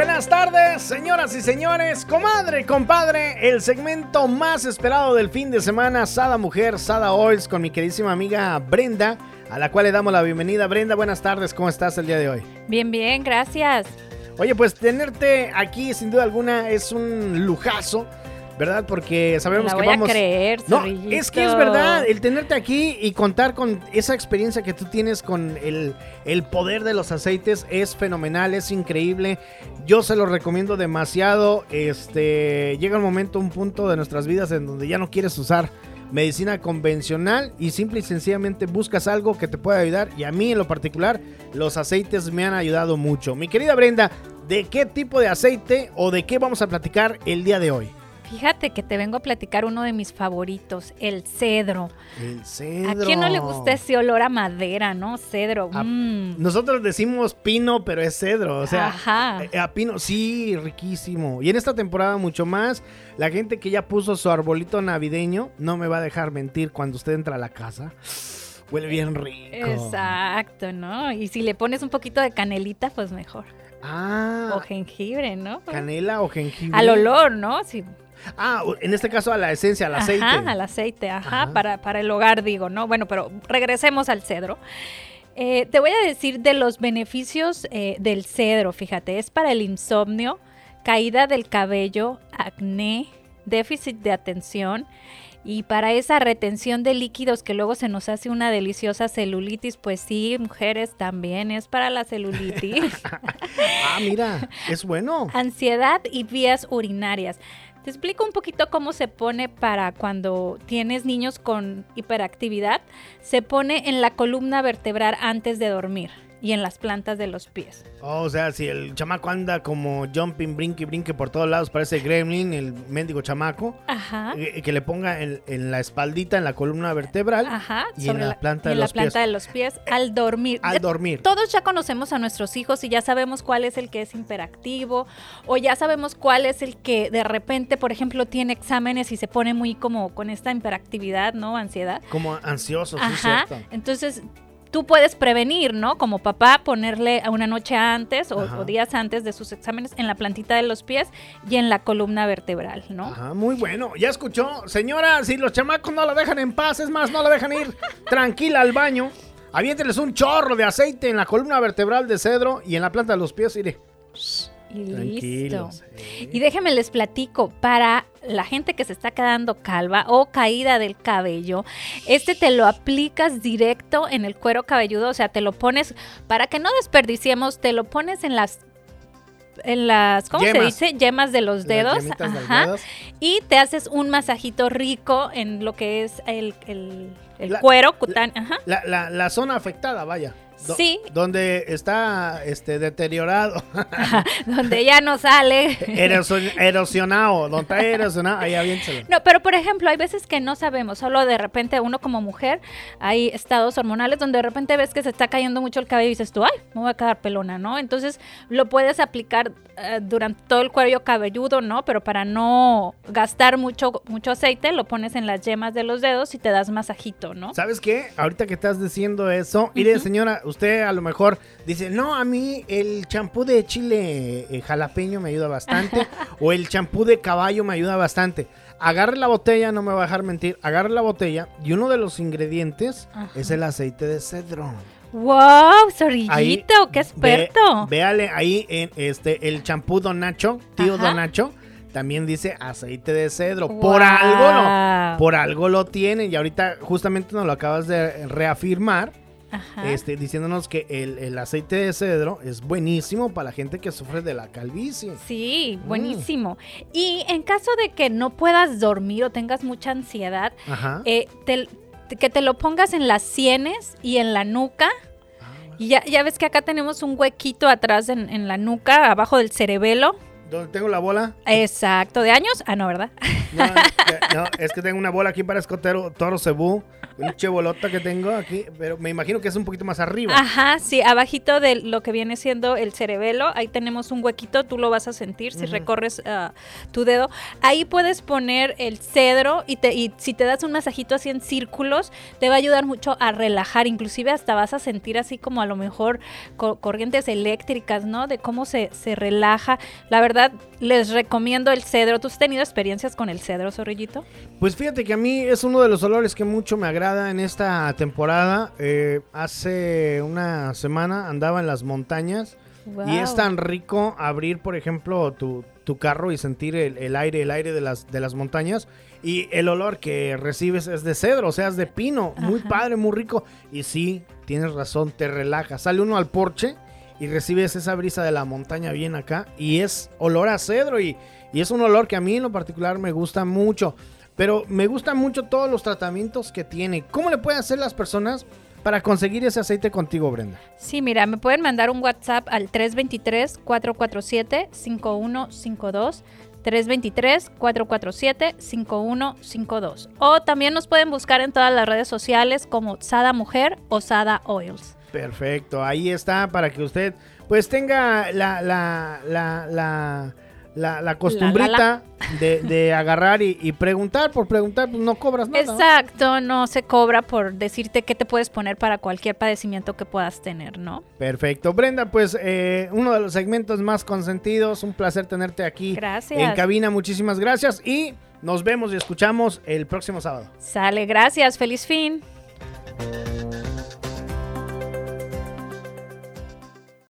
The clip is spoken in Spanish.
Buenas tardes, señoras y señores, comadre, compadre, el segmento más esperado del fin de semana, Sada Mujer, Sada Oils, con mi queridísima amiga Brenda, a la cual le damos la bienvenida. Brenda, buenas tardes, ¿cómo estás el día de hoy? Bien, bien, gracias. Oye, pues tenerte aquí sin duda alguna es un lujazo. ¿Verdad? Porque sabemos la que voy vamos. A creer, no, es que es verdad, el tenerte aquí y contar con esa experiencia que tú tienes con el, el, poder de los aceites es fenomenal, es increíble. Yo se lo recomiendo demasiado. Este llega un momento, un punto de nuestras vidas en donde ya no quieres usar medicina convencional y simple y sencillamente buscas algo que te pueda ayudar. Y a mí en lo particular, los aceites me han ayudado mucho. Mi querida Brenda, ¿de qué tipo de aceite o de qué vamos a platicar el día de hoy? Fíjate que te vengo a platicar uno de mis favoritos, el cedro. El cedro. ¿A quién no le gusta ese olor a madera, no? Cedro. Mm. Nosotros decimos pino, pero es cedro. O sea, Ajá. Eh, a pino, sí, riquísimo. Y en esta temporada mucho más. La gente que ya puso su arbolito navideño no me va a dejar mentir cuando usted entra a la casa. Huele bien rico. Exacto, ¿no? Y si le pones un poquito de canelita, pues mejor. Ah. O jengibre, ¿no? Canela o jengibre. Al olor, ¿no? Sí. Ah, en este caso a la esencia, al aceite. Ajá, al aceite, ajá, Para, para el hogar digo, ¿no? Bueno, pero regresemos al cedro. Eh, te voy a decir de los beneficios eh, del cedro, fíjate, es para el insomnio, caída del cabello, acné, déficit de atención y para esa retención de líquidos que luego se nos hace una deliciosa celulitis, pues sí, mujeres también es para la celulitis. ah, mira, es bueno. Ansiedad y vías urinarias. Te explico un poquito cómo se pone para cuando tienes niños con hiperactividad. Se pone en la columna vertebral antes de dormir y en las plantas de los pies. Oh, o sea, si el chamaco anda como jumping, brinque, brinque por todos lados, parece gremlin, el mendigo chamaco. Ajá. Eh, que le ponga en, la espaldita, en la columna vertebral. Ajá. Y en la, planta, de, en los la planta de los pies al dormir. Al dormir. Todos ya conocemos a nuestros hijos y ya sabemos cuál es el que es imperactivo o ya sabemos cuál es el que de repente, por ejemplo, tiene exámenes y se pone muy como con esta hiperactividad, ¿no? Ansiedad. Como ansioso, sí, Ajá. Cierto. Entonces, tú puedes prevenir, ¿no? Como papá, ponerle una noche antes o, días antes de sus exámenes en la plantita de los pies y en la columna vertebral, ¿no? Ajá, muy bueno. Ya escuchó, señora, si los chamacos no la dejan en paz, es más, no la dejan ir tranquila al baño, aviénteles un chorro de aceite en la columna vertebral de cedro y en la planta de los pies, iré. Y listo. Y déjenme les platico, para la gente que se está quedando calva o caída del cabello, este te lo aplicas directo en el cuero cabelludo, o sea, te lo pones, para que no desperdiciemos, te lo pones en las en las, ¿cómo se dice? Yemas de los dedos. Ajá, Y te haces un masajito rico en lo que es el, cuero cutáneo. La, la, la, zona afectada, vaya sí. Donde está este deteriorado. donde ya no sale. erosionado, donde está erosionado, ahí aviéntalo. No, pero por ejemplo, hay veces que no sabemos, solo de repente uno como mujer, hay estados hormonales donde de repente ves que se está cayendo mucho el cabello y dices tú, ay, me voy a quedar pelona, ¿no? Entonces lo puedes aplicar eh, durante todo el cuello cabelludo, ¿no? Pero para no gastar mucho, mucho aceite, lo pones en las yemas de los dedos y te das masajito, ¿no? ¿Sabes qué? Ahorita que estás diciendo eso, mire, señora, usted a lo mejor dice, no, a mí el champú de chile eh, jalapeño me ayuda bastante, o el champú de caballo me ayuda bastante. Agarre la botella, no me va a dejar mentir, agarre la botella y uno de los ingredientes es el aceite de cedro. ¡Wow! Zorrillito, qué experto. véale ahí en este el champú Don Nacho, tío Don Nacho también dice aceite de cedro. Por algo no, por algo lo tienen. Y ahorita justamente nos lo acabas de reafirmar. Este, diciéndonos que el, aceite de cedro es buenísimo para la gente que sufre de la calvicie. Sí, mm. buenísimo. Y en caso de que no puedas dormir o tengas mucha ansiedad, eh, que te lo pongas en las sienes y en la nuca. Ah, y ya, ya, ves que acá tenemos un huequito atrás en, en la nuca, abajo del cerebelo. ¿Dónde tengo la bola? Exacto, ¿de años? Ah, no, ¿verdad? No, es que tengo una bola aquí para escotero, toro cebú. Un chebolota que tengo aquí, pero me imagino que es un poquito más arriba. Ajá, sí, abajito de lo que viene siendo el cerebelo, ahí tenemos un huequito, tú lo vas a sentir si recorres ah, tu dedo. Ahí puedes poner el cedro y, te, y si te das un masajito así en círculos, te va a ayudar mucho a relajar, inclusive hasta vas a sentir así como a lo mejor corrientes eléctricas, ¿no? De cómo se, se relaja. La verdad, les recomiendo el cedro. ¿Tú has tenido experiencias con el cedro, Zorrillito? Pues fíjate que a mí es uno de los olores que mucho me agrada en esta temporada. Eh, hace una semana andaba en las montañas y es tan rico abrir, por ejemplo, tu, carro y sentir el, aire, el aire de las, de las montañas. Y el olor que recibes es de cedro, o sea, es de pino. Muy padre, muy rico. Y sí, tienes razón, te relaja. Sale uno al porche y recibes esa brisa de la montaña bien acá. Y es olor a cedro y, y es un olor que a mí en lo particular me gusta mucho. Pero me gustan mucho todos los tratamientos que tiene. ¿Cómo le pueden hacer las personas para conseguir ese aceite contigo, Brenda? Sí, mira, me pueden mandar un WhatsApp al 323-447-5152. 323-447-5152. O también nos pueden buscar en todas las redes sociales como Sada Mujer o Sada Oils. Perfecto, ahí está para que usted pues tenga la, la, la, la la, la costumbrita De, agarrar y, preguntar. Por preguntar, pues no cobras nada. Exacto, ¿no? se cobra por decirte qué te puedes poner para cualquier padecimiento que puedas tener, ¿no? Perfecto. Brenda, pues eh, uno de los segmentos más consentidos. Un placer tenerte aquí gracias. en cabina. Muchísimas gracias y nos vemos y escuchamos el próximo sábado. Sale, gracias. Feliz fin.